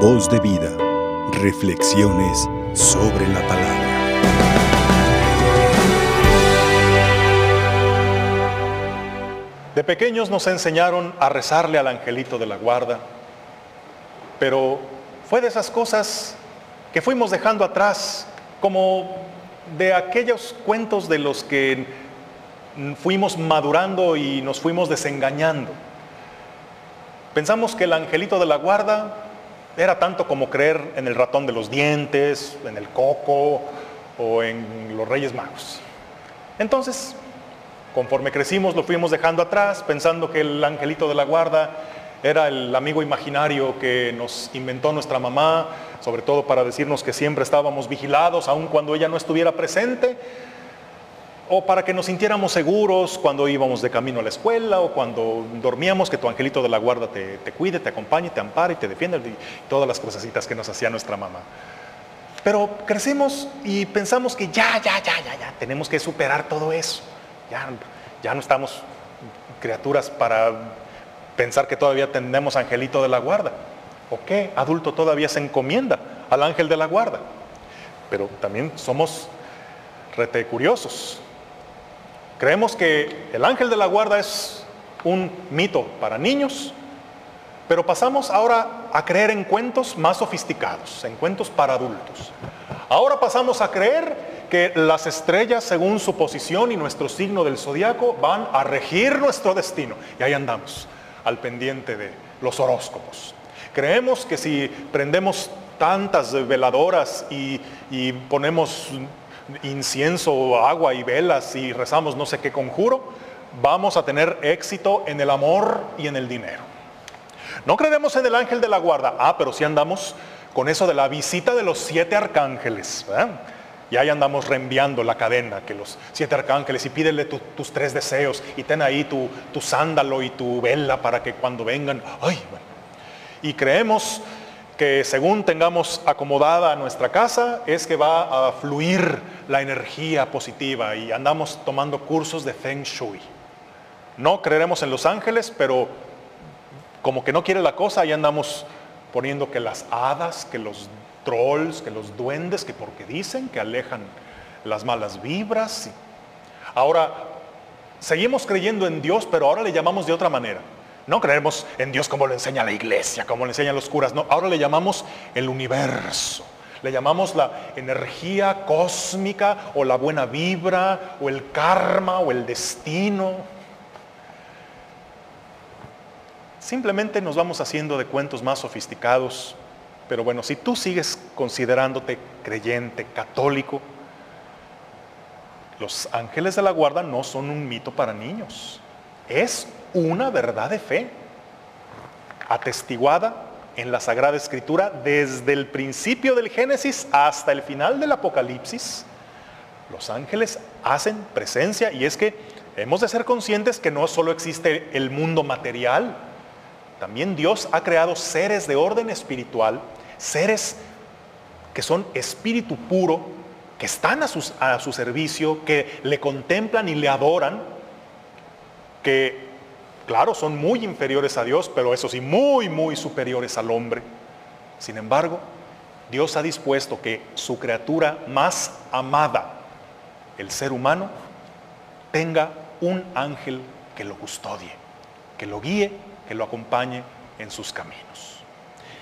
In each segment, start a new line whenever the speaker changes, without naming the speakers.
Voz de vida. Reflexiones sobre la palabra.
De pequeños nos enseñaron a rezarle al angelito de la guarda, pero fue de esas cosas que fuimos dejando atrás, como de aquellos cuentos de los que fuimos madurando y nos fuimos desengañando. Pensamos que el angelito de la guarda era tanto como creer en el ratón de los dientes, en el coco o en los reyes magos. Entonces, conforme crecimos lo fuimos dejando atrás, pensando que el angelito de la guarda era el amigo imaginario que nos inventó nuestra mamá, sobre todo para decirnos que siempre estábamos vigilados, aun cuando ella no estuviera presente, o para que nos sintiéramos seguros cuando íbamos de camino a la escuela o cuando dormíamos, que tu angelito de la guarda te, cuide, te acompañe, te ampare y te defienda, y todas las cosasitas que nos hacía nuestra mamá. Pero crecemos y pensamos que ya, ya, ya, ya, ya, tenemos que superar todo eso. Ya, ya no estamos criaturas para pensar que todavía tenemos angelito de la guarda. ¿O qué adulto todavía se encomienda al ángel de la guarda? Pero también somos rete curiosos. Creemos que el ángel de la guarda es un mito para niños, pero pasamos ahora a creer en cuentos más sofisticados, en cuentos para adultos. Ahora pasamos a creer que las estrellas, según su posición y nuestro signo del zodiaco, van a regir nuestro destino. Y ahí andamos, al pendiente de los horóscopos. Creemos que si prendemos tantas veladoras y, y ponemos incienso, agua y velas y rezamos no sé qué conjuro, vamos a tener éxito en el amor y en el dinero. No creemos en el ángel de la guarda, ah, pero sí andamos con eso de la visita de los siete arcángeles. Y ahí andamos reenviando la cadena, que los siete arcángeles, y pídele tus tres deseos, y ten ahí tu, tu, sándalo y tu vela para que cuando vengan, ay, Y creemos que según tengamos acomodada nuestra casa, es que va a fluir la energía positiva y andamos tomando cursos de Feng Shui. No creeremos en los ángeles, pero como que no quiere la cosa, ahí andamos poniendo que las hadas, que los trolls, que los duendes, que porque dicen que alejan las malas vibras. Ahora, seguimos creyendo en Dios, pero ahora le llamamos de otra manera. No creemos en Dios como lo enseña la iglesia, como lo enseñan los curas. No, ahora le llamamos el universo. Le llamamos la energía cósmica o la buena vibra o el karma o el destino. Simplemente nos vamos haciendo de cuentos más sofisticados. Pero bueno, si tú sigues considerándote creyente, católico, los ángeles de la guarda no son un mito para niños. Es una verdad de fe, atestiguada en la Sagrada Escritura desde el principio del Génesis hasta el final del Apocalipsis. Los ángeles hacen presencia y es que hemos de ser conscientes que no solo existe el mundo material, también Dios ha creado seres de orden espiritual, seres que son espíritu puro, que están a, su servicio, que le contemplan y le adoran, que Claro, son muy inferiores a Dios, pero eso sí, muy, muy superiores al hombre. Sin embargo, Dios ha dispuesto que su criatura más amada, el ser humano, tenga un ángel que lo custodie, que lo guíe, que lo acompañe en sus caminos.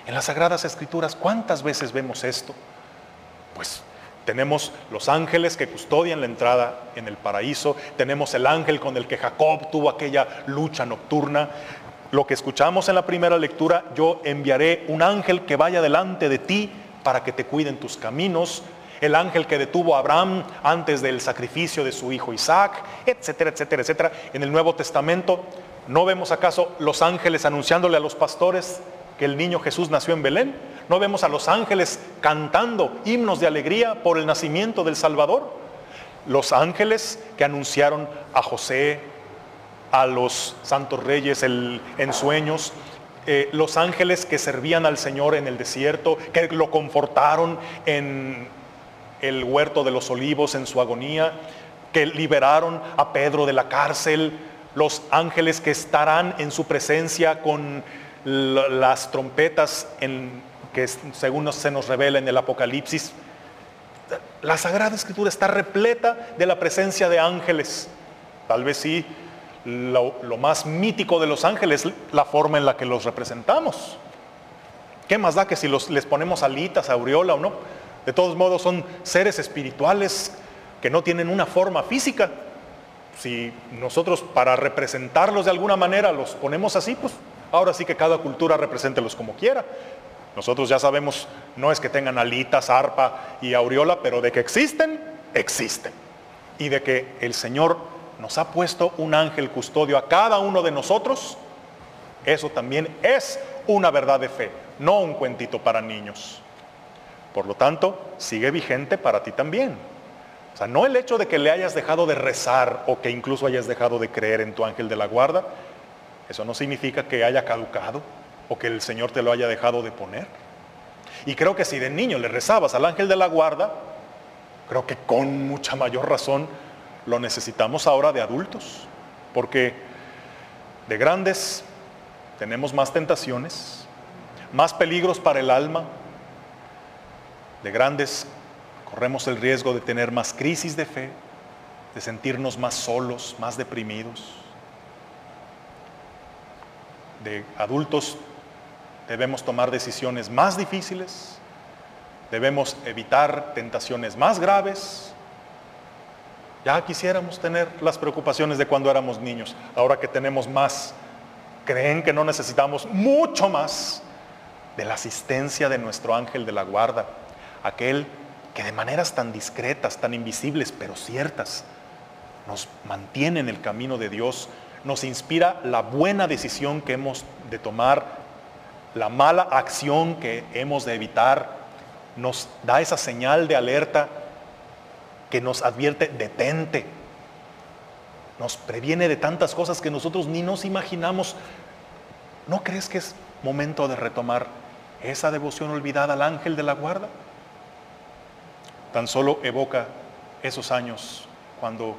En las Sagradas Escrituras, ¿cuántas veces vemos esto? Pues tenemos los ángeles que custodian la entrada en el paraíso. Tenemos el ángel con el que Jacob tuvo aquella lucha nocturna. Lo que escuchamos en la primera lectura, yo enviaré un ángel que vaya delante de ti para que te cuiden tus caminos. El ángel que detuvo a Abraham antes del sacrificio de su hijo Isaac, etcétera, etcétera, etcétera. En el Nuevo Testamento, ¿no vemos acaso los ángeles anunciándole a los pastores que el niño Jesús nació en Belén? ¿No vemos a los ángeles cantando himnos de alegría por el nacimiento del Salvador? Los ángeles que anunciaron a José, a los santos reyes en sueños, eh, los ángeles que servían al Señor en el desierto, que lo confortaron en el huerto de los olivos en su agonía, que liberaron a Pedro de la cárcel, los ángeles que estarán en su presencia con las trompetas en que según se nos revela en el Apocalipsis, la Sagrada Escritura está repleta de la presencia de ángeles. Tal vez sí, lo, más mítico de los ángeles, la forma en la que los representamos. ¿Qué más da que si les ponemos alitas, aureola o no? De todos modos son seres espirituales que no tienen una forma física. Si nosotros para representarlos de alguna manera los ponemos así, pues ahora sí que cada cultura represéntelos como quiera. Nosotros ya sabemos, no es que tengan alitas, arpa y aureola, pero de que existen, existen. Y de que el Señor nos ha puesto un ángel custodio a cada uno de nosotros, eso también es una verdad de fe, no un cuentito para niños. Por lo tanto, sigue vigente para ti también. O sea, no el hecho de que le hayas dejado de rezar o que incluso hayas dejado de creer en tu ángel de la guarda, eso no significa que haya caducado o que el Señor te lo haya dejado de poner. Y creo que si de niño le rezabas al ángel de la guarda, creo que con mucha mayor razón lo necesitamos ahora de adultos, porque de grandes tenemos más tentaciones, más peligros para el alma, de grandes corremos el riesgo de tener más crisis de fe, de sentirnos más solos, más deprimidos. De adultos debemos tomar decisiones más difíciles, debemos evitar tentaciones más graves. Ya quisiéramos tener las preocupaciones de cuando éramos niños, ahora que tenemos más, creen que no necesitamos mucho más de la asistencia de nuestro ángel de la guarda, aquel que de maneras tan discretas, tan invisibles, pero ciertas, nos mantiene en el camino de Dios, nos inspira la buena decisión que hemos de tomar, la mala acción que hemos de evitar, nos da esa señal de alerta que nos advierte, detente, nos previene de tantas cosas que nosotros ni nos imaginamos. ¿No crees que es momento de retomar esa devoción olvidada al ángel de la guarda? Tan solo evoca esos años cuando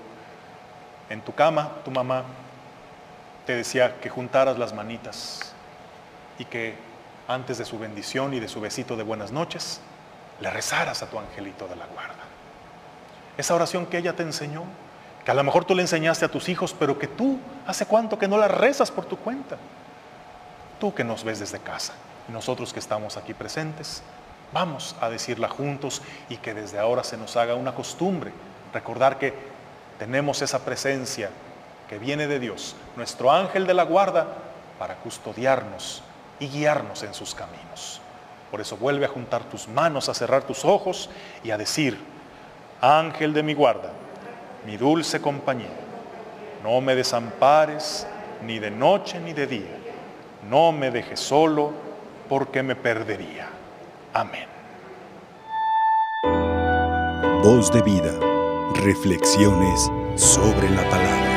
en tu cama tu mamá te decía que juntaras las manitas y que antes de su bendición y de su besito de buenas noches, le rezaras a tu angelito de la guarda. Esa oración que ella te enseñó, que a lo mejor tú le enseñaste a tus hijos, pero que tú, ¿hace cuánto que no la rezas por tu cuenta? Tú que nos ves desde casa y nosotros que estamos aquí presentes, Vamos a decirla juntos y que desde ahora se nos haga una costumbre recordar que tenemos esa presencia que viene de Dios, nuestro ángel de la guarda, para custodiarnos y guiarnos en sus caminos. Por eso vuelve a juntar tus manos, a cerrar tus ojos y a decir, ángel de mi guarda, mi dulce compañía, no me desampares ni de noche ni de día, no me dejes solo porque me perdería. Amén.
Voz de vida. Reflexiones sobre la palabra.